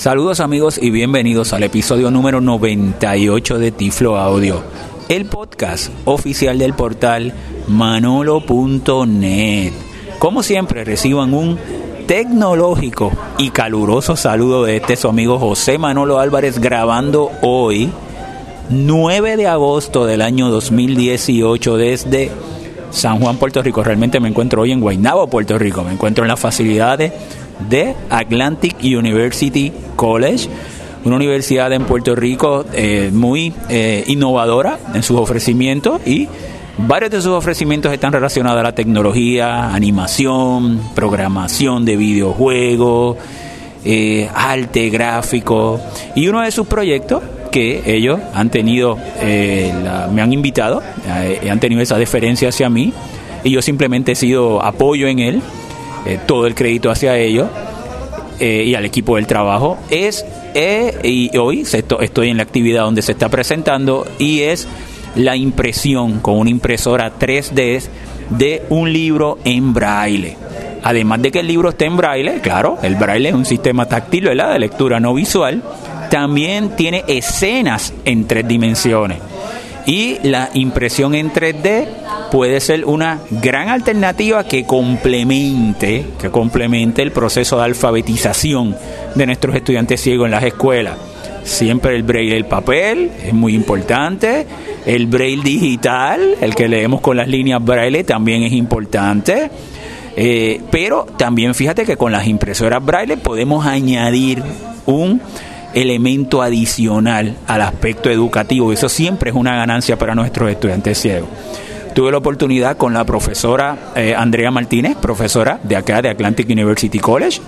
Saludos amigos y bienvenidos al episodio número 98 de Tiflo Audio, el podcast oficial del portal manolo.net. Como siempre reciban un tecnológico y caluroso saludo de este su amigo José Manolo Álvarez grabando hoy 9 de agosto del año 2018 desde San Juan, Puerto Rico. Realmente me encuentro hoy en Guaynabo, Puerto Rico. Me encuentro en las facilidades de Atlantic University College, una universidad en Puerto Rico eh, muy eh, innovadora en sus ofrecimientos y varios de sus ofrecimientos están relacionados a la tecnología, animación, programación de videojuegos, eh, arte gráfico. Y uno de sus proyectos que ellos han tenido, me han invitado, han tenido esa deferencia hacia mí y yo simplemente he sido apoyo en él eh, todo el crédito hacia ellos eh, y al equipo del trabajo. Es, eh, y hoy estoy en la actividad donde se está presentando y es la impresión con una impresora 3D de un libro en braille. Además de que el libro esté en braille, claro, el braille es un sistema táctil de lectura no visual, también tiene escenas en tres dimensiones. Y la impresión en 3D puede ser una gran alternativa que complemente, que complemente el proceso de alfabetización de nuestros estudiantes ciegos en las escuelas. Siempre el braille el papel es muy importante, el braille digital, el que leemos con las líneas braille también es importante. Eh, pero también fíjate que con las impresoras braille podemos añadir un elemento adicional al aspecto educativo. Eso siempre es una ganancia para nuestros estudiantes ciegos. Tuve la oportunidad con la profesora eh, Andrea Martínez, profesora de acá de Atlantic University College.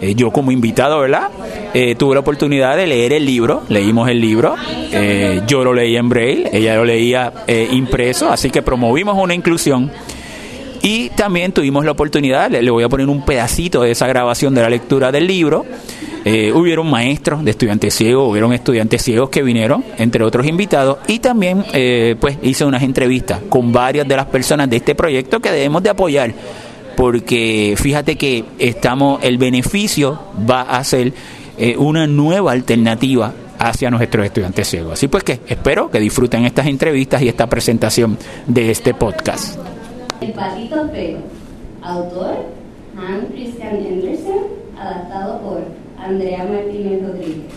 Eh, yo como invitado, ¿verdad? Eh, tuve la oportunidad de leer el libro, leímos el libro, yo lo leí en braille, ella lo leía impreso, así que promovimos una inclusión. Y también tuvimos la oportunidad, le voy a poner un pedacito de esa grabación de la lectura del libro, eh, hubieron maestros de estudiantes ciegos, hubieron estudiantes ciegos que vinieron, entre otros invitados, y también eh, pues hice unas entrevistas con varias de las personas de este proyecto que debemos de apoyar, porque fíjate que estamos, el beneficio va a ser eh, una nueva alternativa hacia nuestros estudiantes ciegos. Así pues que espero que disfruten estas entrevistas y esta presentación de este podcast. El patito feo, autor Hans Christian Andersen, adaptado por Andrea Martínez Rodríguez.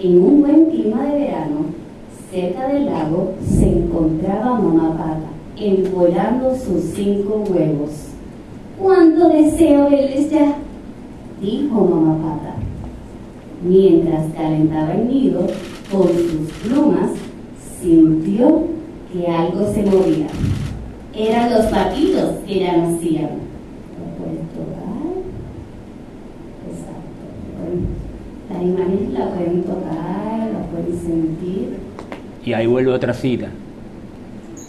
En un buen clima de verano, cerca del lago, se encontraba mamá pata, envolando sus cinco huevos. ¡Cuánto deseo verles ya! dijo mamá pata. Mientras calentaba el nido con sus plumas, sintió que algo se movía. Eran los patitos que ya nacían. Imágenes la pueden tocar, la pueden sentir. Y ahí vuelve otra cita.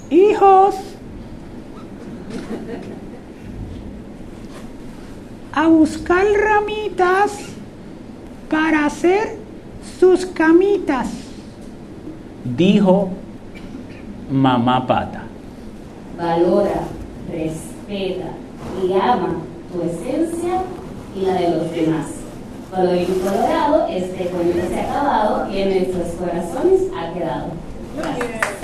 Hijos, a buscar ramitas para hacer sus camitas, dijo mamá pata. Valora, respeta y ama tu esencia y la de los demás. Colorín colorado, este cuento se ha acabado y en nuestros corazones ha quedado. Gracias.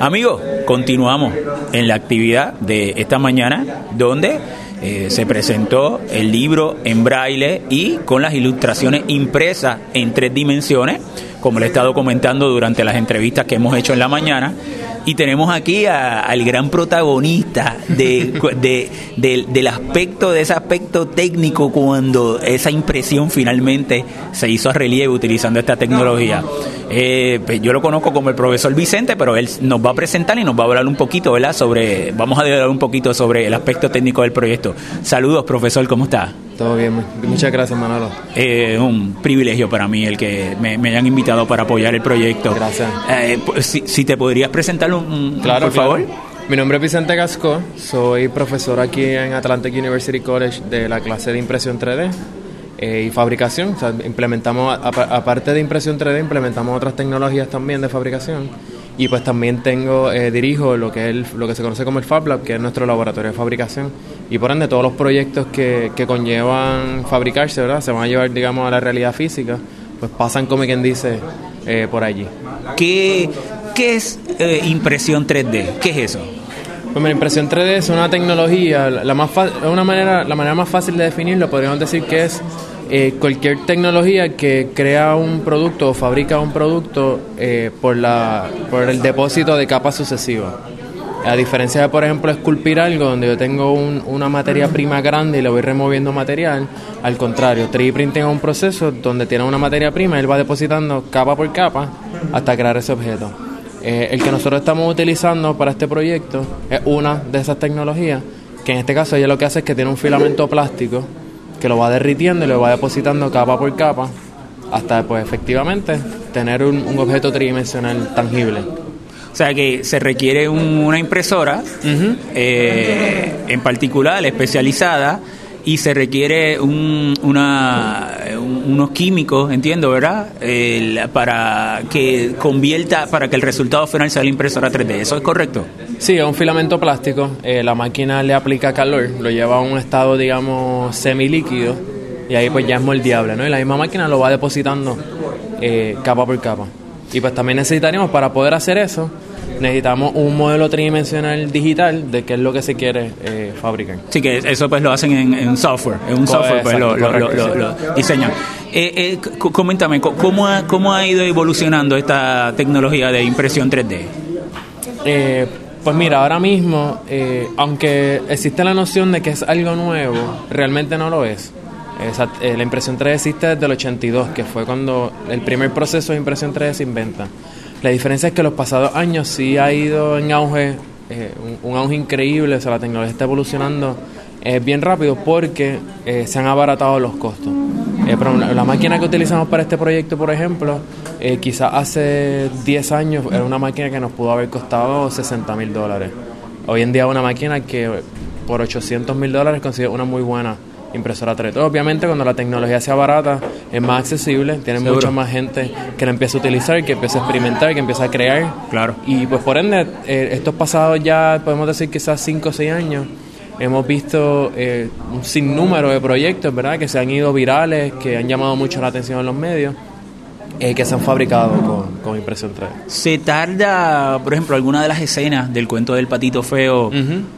Amigos, continuamos en la actividad de esta mañana donde eh, se presentó el libro en braille y con las ilustraciones impresas en tres dimensiones como le he estado comentando durante las entrevistas que hemos hecho en la mañana. Y tenemos aquí al gran protagonista de, del aspecto, de ese aspecto técnico cuando esa impresión finalmente se hizo a relieve utilizando esta tecnología. Eh, pues yo lo conozco como el profesor Vicente, pero él nos va a presentar y nos va a hablar un poquito, ¿verdad? Sobre, vamos a hablar un poquito sobre el aspecto técnico del proyecto. Saludos, profesor, ¿cómo está? Todo bien, muchas gracias Manolo. Es un privilegio para mí el que me, hayan invitado para apoyar el proyecto. Gracias. Eh, pues, si, te podrías presentar un, claro, por favor. Mi nombre es Vicente Gasco, soy profesor aquí en Atlantic University College de la clase de impresión 3D. eh, y fabricación. O sea, implementamos, aparte de impresión 3D, implementamos otras tecnologías también de fabricación. Y pues también tengo, eh, dirijo lo que, es lo que se conoce como el Fab Lab, que es nuestro laboratorio de fabricación. Y por ende, todos los proyectos que, que conllevan fabricarse, ¿verdad? Se van a llevar, digamos, a la realidad física, pues pasan, como quien dice, eh, por allí. ¿Qué, qué es impresión 3D? ¿Qué es eso? Pues la impresión 3D es una tecnología, la, más una manera, la manera más fácil de definirlo podríamos decir que es eh, cualquier tecnología que crea un producto o fabrica un producto eh, por, la, por el depósito de capas sucesivas. A diferencia de, por ejemplo, esculpir algo donde yo tengo una materia prima grande y le voy removiendo material, al contrario, 3D printing es un proceso donde tiene una materia prima y él va depositando capa por capa hasta crear ese objeto. Eh, el que nosotros estamos utilizando para este proyecto es una de esas tecnologías, que en este caso ella lo que hace es que tiene un filamento plástico que lo va derritiendo y lo va depositando capa por capa hasta pues efectivamente tener un, objeto tridimensional tangible. O sea que se requiere una impresora, eh, en particular especializada, y se requiere un, una, unos químicos, entiendo, ¿verdad? para que convierta, para que el resultado final sea la impresora 3D. ¿Eso es correcto? Sí, es un filamento plástico. Eh, la máquina le aplica calor, lo lleva a un estado, digamos, semilíquido y ahí pues ya es moldeable, ¿no? Y la misma máquina lo va depositando eh, capa por capa. Y pues también necesitaríamos para poder hacer eso necesitamos un modelo tridimensional digital de qué es lo que se quiere eh, fabricar. Sí, que eso pues lo hacen en, software, en un software pues lo, diseñan. Eh, eh, coméntame, ¿cómo ha, ¿cómo ha ido evolucionando esta tecnología de impresión 3D? Eh, pues mira, ahora mismo, aunque existe la noción de que es algo nuevo, realmente no lo es. la impresión 3D existe desde el 82, que fue cuando el primer proceso de impresión 3D se inventa. La diferencia es que los pasados años sí ha ido en auge, eh, un, auge increíble, o sea, la tecnología está evolucionando eh, bien rápido porque eh, se han abaratado los costos. la máquina que utilizamos para este proyecto, por ejemplo, quizás hace 10 años era una máquina que nos pudo haber costado 60 mil dólares. Hoy en día una máquina que por 800 mil dólares consigue una muy buena impresora 3D. Obviamente cuando la tecnología sea barata es más accesible, tiene mucha más gente que la empieza a utilizar, que empieza a experimentar, que empieza a crear. Claro. Y pues por ende, eh, estos pasados ya podemos decir quizás 5 o 6 años, hemos visto eh, un sinnúmero de proyectos, ¿verdad? Que se han ido virales, que han llamado mucho la atención en los medios eh, que se han fabricado con, impresión 3D. Se tarda, por ejemplo, alguna de las escenas del cuento del patito feo,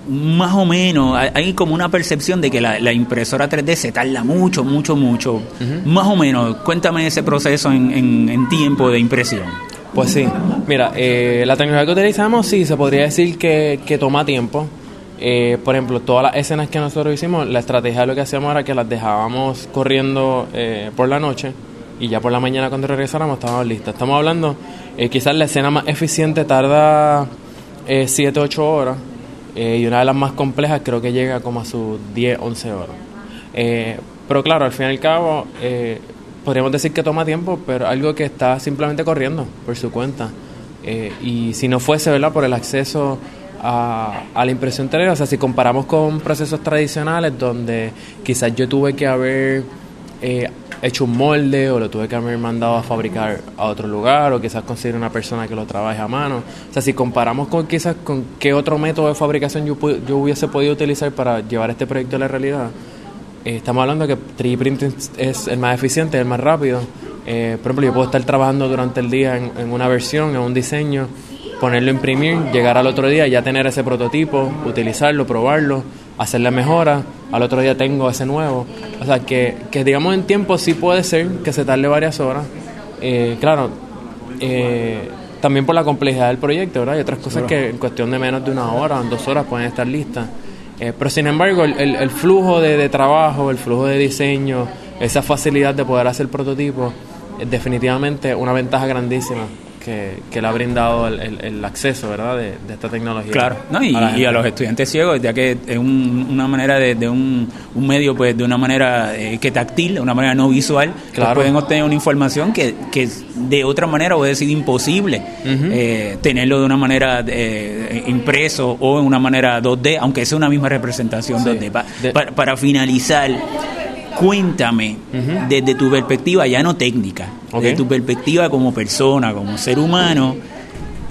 más o menos, hay como una percepción de que la, impresora 3D se tarda mucho, mucho, mucho. Más o menos, cuéntame ese proceso en, tiempo de impresión. Pues sí, mira, eh, la tecnología que utilizamos sí, se podría decir que, toma tiempo. Eh, por ejemplo, todas las escenas que nosotros hicimos, la estrategia lo que hacíamos era que las dejábamos corriendo por la noche y ya por la mañana cuando regresáramos estábamos listos. Estamos hablando, eh, quizás la escena más eficiente tarda 7, eh, 8 horas eh, y una de las más complejas creo que llega como a sus 10, 11 horas. pero claro, al fin y al cabo, podríamos decir que toma tiempo, pero algo que está simplemente corriendo por su cuenta. y si no fuese, ¿verdad?, por el acceso a, a, la impresión 3D, o sea, si comparamos con procesos tradicionales donde quizás yo tuve que haber eh, hecho un molde o lo tuve que haber mandado a fabricar a otro lugar o quizás conseguir una persona que lo trabaje a mano. O sea, si comparamos con quizás con qué otro método de fabricación yo, yo hubiese podido utilizar para llevar este proyecto a la realidad, eh, estamos hablando que 3D printing es el más eficiente, el más rápido. Eh, por ejemplo, yo puedo estar trabajando durante el día en, en una versión, en un diseño, ponerlo a imprimir, llegar al otro día, ya tener ese prototipo, utilizarlo, probarlo hacerle mejora, al otro día tengo ese nuevo. O sea, que, que digamos en tiempo sí puede ser que se tarde varias horas. Eh, claro, eh, también por la complejidad del proyecto, ¿verdad? Hay otras cosas que en cuestión de menos de una hora, dos horas pueden estar listas. Eh, pero sin embargo, el, el, flujo de, de, trabajo, el flujo de diseño, esa facilidad de poder hacer prototipo, es definitivamente una ventaja grandísima que, le ha brindado el, acceso ¿verdad? De, esta tecnología. Claro, y a, los estudiantes ciegos, ya que es una manera de, un, medio, pues de una manera eh, que táctil, de una manera no visual, pues, pueden obtener una información que, que de otra manera puede ser imposible eh, tenerlo de una manera eh, impreso o en una manera 2D, aunque sea una misma representación 2D. para finalizar, Cuéntame, desde tu perspectiva ya no técnica, desde tu perspectiva como persona, como ser humano,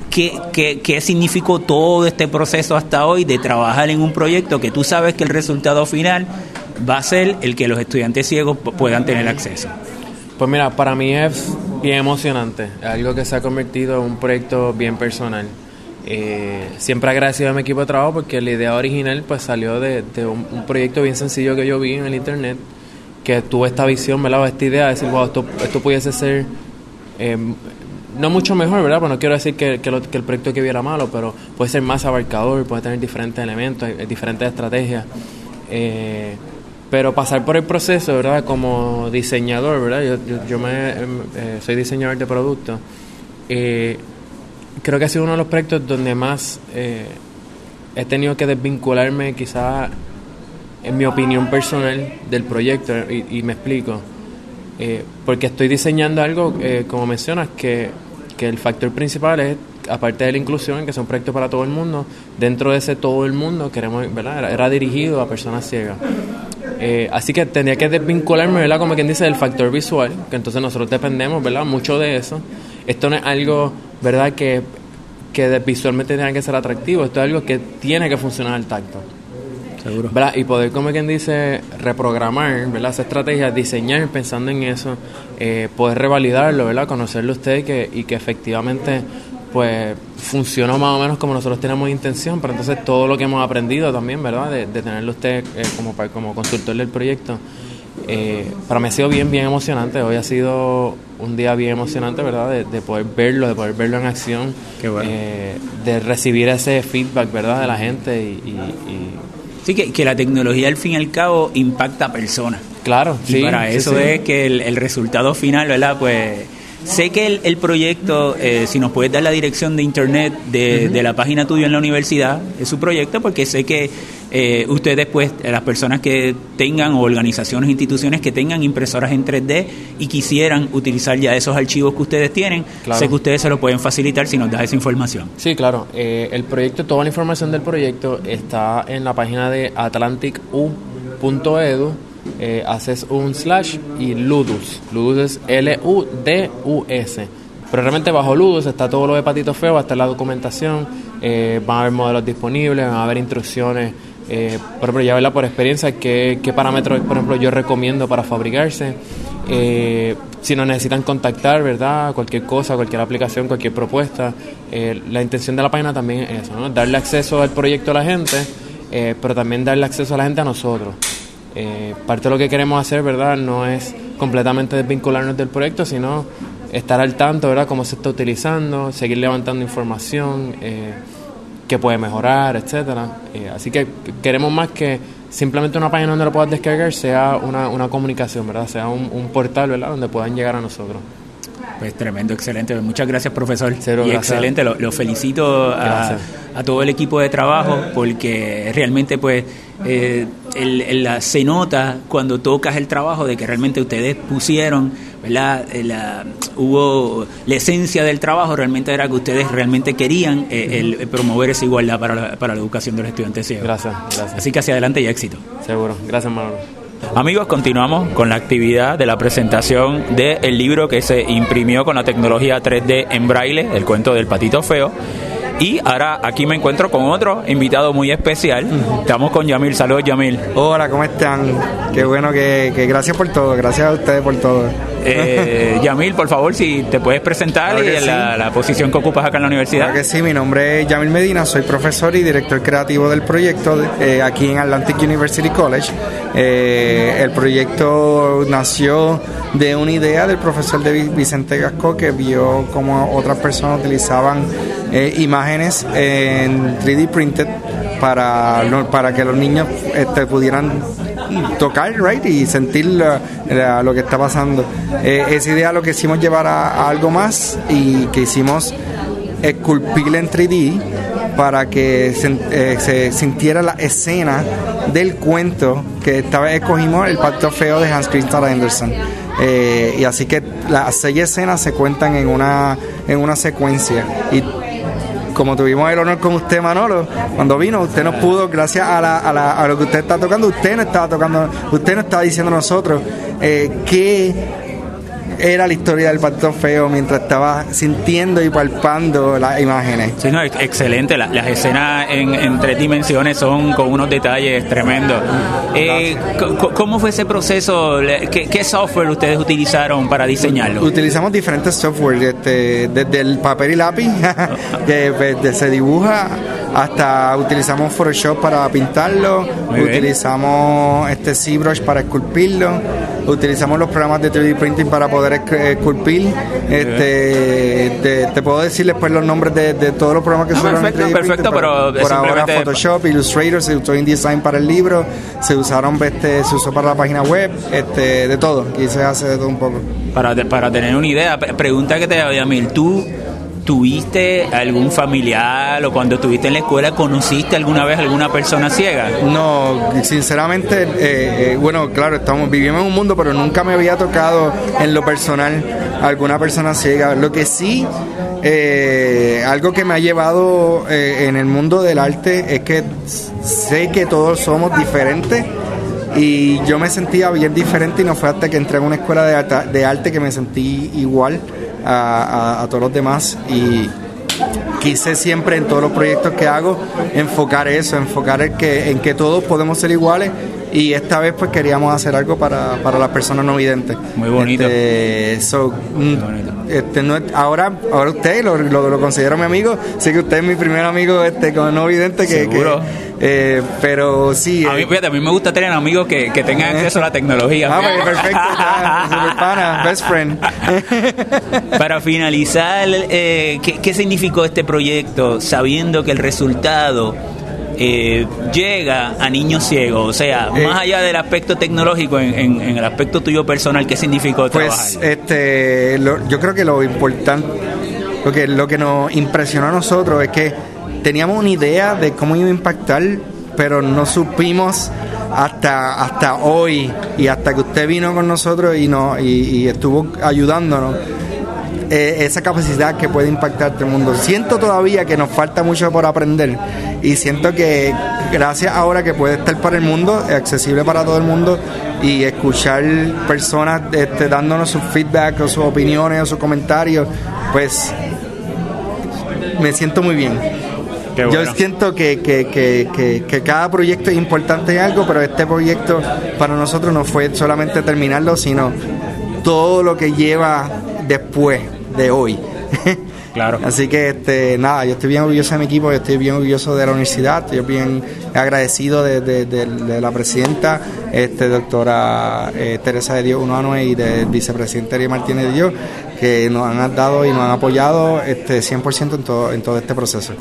¿qué, qué, qué significó todo este proceso hasta hoy de trabajar en un proyecto que tú sabes que el resultado final va a ser el que los estudiantes ciegos puedan tener acceso? Pues mira, para mí es bien emocionante, algo que se ha convertido en un proyecto bien personal. Eh, siempre agradecido a mi equipo de trabajo porque la idea original pues salió de, un, proyecto bien sencillo que yo vi en el internet que tuvo esta visión, ¿verdad? esta idea de decir, wow, esto, esto pudiese ser eh, no mucho mejor, ¿verdad? Pues no quiero decir que, que, el proyecto que viera malo, pero puede ser más abarcador, puede tener diferentes elementos, diferentes estrategias. Eh, pero pasar por el proceso, ¿verdad? Como diseñador, ¿verdad? Yo, yo, me, em, eh, soy diseñador de productos. Eh, creo que ha sido uno de los proyectos donde más eh, he tenido que desvincularme quizás en mi opinión personal del proyecto y, me explico. porque estoy diseñando algo, como mencionas, que, que el factor principal es aparte de la inclusión, que es un proyecto para todo el mundo, dentro de ese todo el mundo queremos, ¿verdad? Era, dirigido a personas ciegas. Eh, así que tendría que desvincularme, ¿verdad? Como quien dice, del factor visual, que entonces nosotros dependemos, ¿verdad? Mucho de eso. Esto no es algo, ¿verdad? Que, que visualmente tenga que ser atractivo, esto es algo que tiene que funcionar al tacto. Seguro. ¿verdad? Y poder, como quien dice, reprogramar, ¿verdad? Esa estrategia, diseñar pensando en eso, eh, poder revalidarlo, ¿verdad? Conocerlo usted y que, y que efectivamente pues funcionó más o menos como nosotros tenemos intención, pero entonces todo lo que hemos aprendido también, ¿verdad? De, tenerlo usted eh, como, como consultor del proyecto, eh, para mí ha sido bien, bien emocionante. Hoy ha sido un día bien emocionante, ¿verdad? De, poder verlo, de poder verlo en acción, eh, de recibir ese feedback, ¿verdad? De la gente y... Sí, que, la tecnología al fin y al cabo impacta a personas. Claro, y sí. para eso es que el, el resultado final, ¿verdad? Pues Sé que el, proyecto, eh, si nos puedes dar la dirección de internet de, la página tuya en la universidad, es su proyecto, porque sé que eh, ustedes, pues, las personas que tengan, o organizaciones, instituciones que tengan impresoras en 3D y quisieran utilizar ya esos archivos que ustedes tienen, sé que ustedes se lo pueden facilitar si nos das esa información. Sí, claro. Eh, el proyecto, toda la información del proyecto está en la página de atlanticu.edu eh, haces un slash y Ludus. Ludus es L-U-D-U-S. Pero realmente bajo Ludus está todo lo de Patito Feo, va a estar la documentación, eh, van a haber modelos disponibles, van a haber instrucciones. Eh, por ejemplo, ya verla por experiencia, qué, qué parámetros, por ejemplo, yo recomiendo para fabricarse. Eh, si nos necesitan contactar, ¿verdad? Cualquier cosa, cualquier aplicación, cualquier propuesta. la intención de la página también es eso, ¿no? Darle acceso al proyecto a la gente, pero también darle acceso a la gente a nosotros. Eh, parte de lo que queremos hacer, ¿verdad? No es completamente desvincularnos del proyecto, sino estar al tanto, ¿verdad? Cómo se está utilizando, seguir levantando información, que puede mejorar, etcétera. Eh, así que queremos más que simplemente una página donde lo puedas descargar sea una, una comunicación, ¿verdad? Sea un, un portal, ¿verdad? Donde puedan llegar a nosotros. Pues tremendo, excelente. Muchas gracias, profesor. y excelente, lo, felicito a, todo el equipo de trabajo porque realmente pues eh, se nota cuando tocas el trabajo de que realmente ustedes pusieron, ¿verdad? Eh, la, hubo la esencia del trabajo realmente era que ustedes realmente querían eh, el, promover esa igualdad para la, para la educación de los estudiantes ciegos. Gracias, gracias. Así que hacia adelante y éxito. Seguro. Gracias, Manolo. Amigos, continuamos con la actividad de la presentación del libro que se imprimió con la tecnología 3D en braille, el cuento del patito feo. Y ahora aquí me encuentro con otro invitado muy especial. Estamos con Yamil. Saludos, Yamil. Hola, ¿cómo están? Qué bueno que, que gracias por todo. Gracias a ustedes por todo. Eh, Yamil, por favor, si te puedes presentar y la, posición que ocupas acá en la universidad. Claro que sí, mi nombre es Yamil Medina, soy profesor y director creativo del proyecto eh, aquí en Atlantic University College. Eh, el proyecto nació de una idea del profesor de Vicente Gasco que vio cómo otras personas utilizaban eh, imágenes en 3D printed para, para que los niños este, pudieran tocar right y sentir lo que está pasando. Eh, esa idea lo que hicimos llevar a, algo más y que hicimos esculpir en 3D para que se, eh, se, sintiera la escena del cuento que esta vez escogimos el pacto feo de Hans Christian Andersen eh, y así que las seis escenas se cuentan en una en una secuencia y como tuvimos el honor con usted, Manolo, cuando vino, usted nos pudo, gracias a, la, a, la, a lo que usted está tocando, usted no estaba tocando, usted no estaba diciendo a nosotros eh, que era la historia del patito feo mientras estaba sintiendo y palpando las imágenes. Sí, no, excelente. las escenas en, tres dimensiones son con unos detalles tremendos. Eh, ¿Cómo fue ese proceso? ¿Qué, software ustedes utilizaron para diseñarlo? Utilizamos diferentes software, este, desde el papel y lápiz, que pues, se dibuja, hasta utilizamos Photoshop para pintarlo, utilizamos este ZBrush para esculpirlo, utilizamos los programas de 3D printing para poder esculpir. Este, te, puedo decir después los nombres de, todos los programas que se usaron perfecto, perfecto, pero, por ahora Photoshop, Illustrator, se usó InDesign para el libro, se usaron, este, se usó para la página web, este, de todo, aquí se hace de todo un poco. Para, para tener una idea, pregunta que te había mil, tú ¿Tuviste algún familiar o cuando estuviste en la escuela conociste alguna vez alguna persona ciega? No, sinceramente, eh, eh, bueno, claro, estamos vivimos en un mundo, pero nunca me había tocado en lo personal alguna persona ciega. Lo que sí, eh, algo que me ha llevado en el mundo del arte es que sé que todos somos diferentes y yo me sentía bien diferente y no fue hasta que entré en una escuela de, de arte que me sentí igual a, todos los demás y quise siempre en todos los proyectos que hago enfocar eso, enfocar el que, en que todos podemos ser iguales y esta vez pues queríamos hacer algo para, para las personas no videntes. Muy bonito. Este, mm, este, no, ahora, ahora usted lo, lo, considero mi amigo, sé que usted es mi primer amigo este, con no vidente que, eh, pero sí. A mí, eh, a mí me gusta tener amigos que, que tengan acceso a la tecnología. Ah, pues, perfecto, best friend. Para finalizar, eh, ¿qué, ¿qué significó este proyecto sabiendo que el resultado eh, llega a niños ciegos? O sea, eh, más allá del aspecto tecnológico, en, el aspecto tuyo personal, ¿qué significó pues, este, yo creo que lo importante, lo que, lo que nos impresionó a nosotros es que teníamos una idea de cómo iba a impactar, pero no supimos hasta hasta hoy y hasta que usted vino con nosotros y, no, y estuvo ayudándonos eh, esa capacidad que puede impactar el mundo. Siento todavía que nos falta mucho por aprender y siento que gracias ahora que puede estar para el mundo, accesible para todo el mundo y escuchar personas este, dándonos su feedback o sus opiniones o sus comentarios, pues me siento muy bien. Yo siento que, que, que, que, cada proyecto es importante en algo, pero este proyecto para nosotros no fue solamente terminarlo, sino todo lo que lleva después de hoy. Claro. Así que este, nada, yo estoy bien orgulloso de mi equipo, yo estoy bien orgulloso de la universidad, estoy bien agradecido de, la presidenta, este, doctora eh, Teresa de Dios y del vicepresidente Ariel Martínez de Dios, que nos han dado y nos han apoyado este, 100% en todo, en todo este proceso.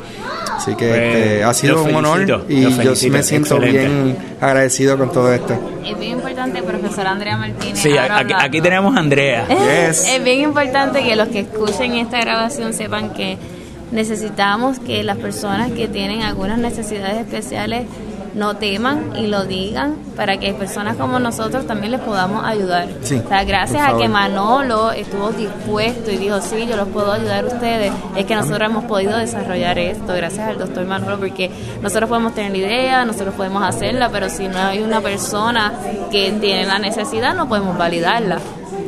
Así que pues, este, ha sido un honor y yo sí me siento bien agradecido con todo esto. Es bien importante, profesora Andrea Martínez. Sí, aquí, tenemos a Andrea. Es bien importante que los que escuchen esta grabación sepan que necesitamos que las personas que tienen algunas necesidades especiales no teman y lo digan para que personas como nosotros también les podamos ayudar. o sea, gracias a que Manolo estuvo dispuesto y dijo, sí, yo los puedo ayudar a ustedes, es que nosotros hemos podido desarrollar esto, gracias al doctor Manolo, porque nosotros podemos tener la idea, nosotros podemos hacerla, pero si no hay una persona que tiene la necesidad, no podemos validarla.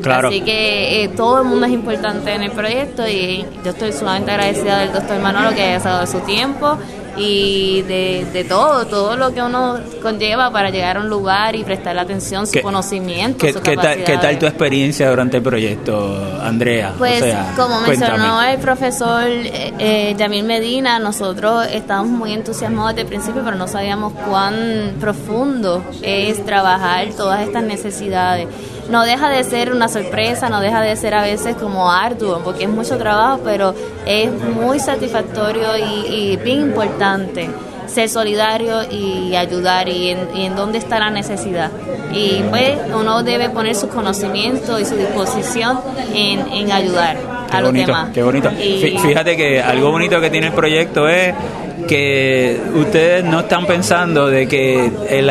Claro. Así que eh, todo el mundo es importante en el proyecto y yo estoy sumamente agradecida del doctor Manolo que haya dado su tiempo y de, de, todo, todo lo que uno conlleva para llegar a un lugar y prestar atención, su conocimiento, ¿qué, ¿qué, tal, ¿Qué tal tu experiencia durante el proyecto, Andrea? Pues como mencionó el profesor eh, eh, Yamil Medina, nosotros estábamos muy entusiasmados desde el principio, pero no sabíamos cuán profundo es trabajar todas estas necesidades no deja de ser una sorpresa, no deja de ser a veces como arduo, porque es mucho trabajo, pero es muy satisfactorio y, bien importante ser solidario y ayudar y en, dónde está la necesidad. Y pues uno debe poner su conocimiento y su disposición en, ayudar a los demás. Qué bonito. Fíjate que algo bonito que tiene el proyecto es que ustedes no están pensando de que eh,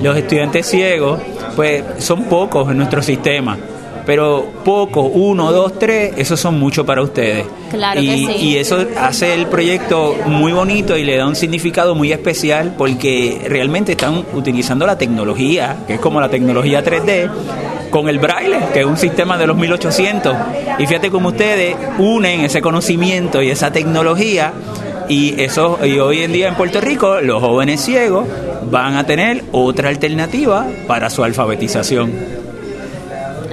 los estudiantes ciegos pues son pocos en nuestro sistema. pero poco, uno, dos, tres, esos son mucho para ustedes. Claro y, que sí. y eso hace el proyecto muy bonito y le da un significado muy especial porque realmente están utilizando la tecnología, que es como la tecnología 3D, con el braille, que es un sistema de los 1800. Y fíjate cómo ustedes unen ese conocimiento y esa tecnología y eso y hoy en día en Puerto Rico los jóvenes ciegos van a tener otra alternativa para su alfabetización.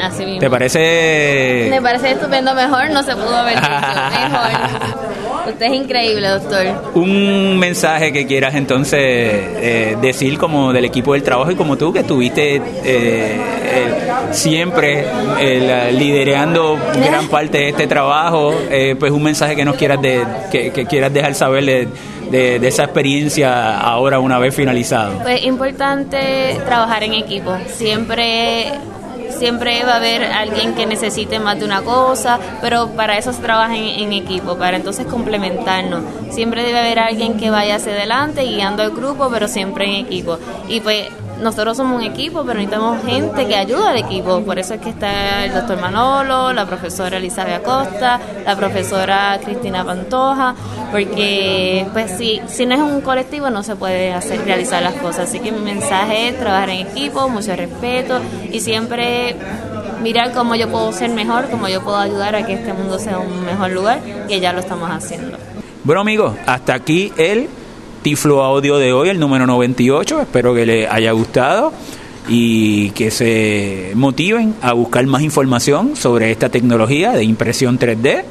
Así mismo. ¿Te parece? Me parece estupendo, mejor no se pudo haber dicho, mejor. Usted es increíble, doctor. Un mensaje que quieras entonces eh, decir como del equipo del trabajo y como tú que estuviste eh, eh, siempre eh, liderando gran parte de este trabajo, pues un mensaje que nos quieras de, que, que quieras dejar saber de, de- de esa experiencia ahora una vez finalizado. Pues importante trabajar en equipo. Siempre siempre va a haber alguien que necesite más de una cosa, pero para eso se trabaja en, en equipo, para entonces complementarnos. Siempre debe haber alguien que vaya hacia adelante guiando al grupo, pero siempre en equipo. Y pues nosotros somos un equipo, pero necesitamos gente que ayude al equipo. Por eso es que está el doctor Manolo, la profesora Elizabeth Acosta, la profesora Cristina Pantoja, porque pues si, si no es un colectivo no se puede hacer realizar las cosas. Así que mi mensaje es trabajar en equipo, mucho respeto y siempre mirar cómo yo puedo ser mejor, cómo yo puedo ayudar a que este mundo sea un mejor lugar, que ya lo estamos haciendo. Bueno amigos, hasta aquí el Tiflo Audio de hoy, el número 98. Espero que les haya gustado y que se motiven a buscar más información sobre esta tecnología de impresión 3D.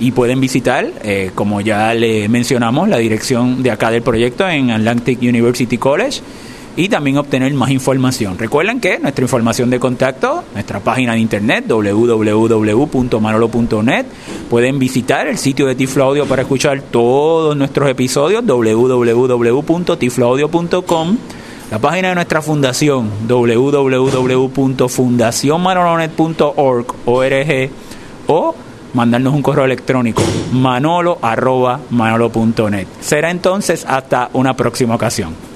Y pueden visitar, eh, como ya le mencionamos, la dirección de acá del proyecto en Atlantic University College y también obtener más información. Recuerden que nuestra información de contacto, nuestra página de internet www.manolo.net, pueden visitar el sitio de Tiflo Audio para escuchar todos nuestros episodios www.tifloaudio.com, la página de nuestra fundación www.fundacionmanolonet.org ORG, o mandarnos un correo electrónico manolo. Será entonces hasta una próxima ocasión.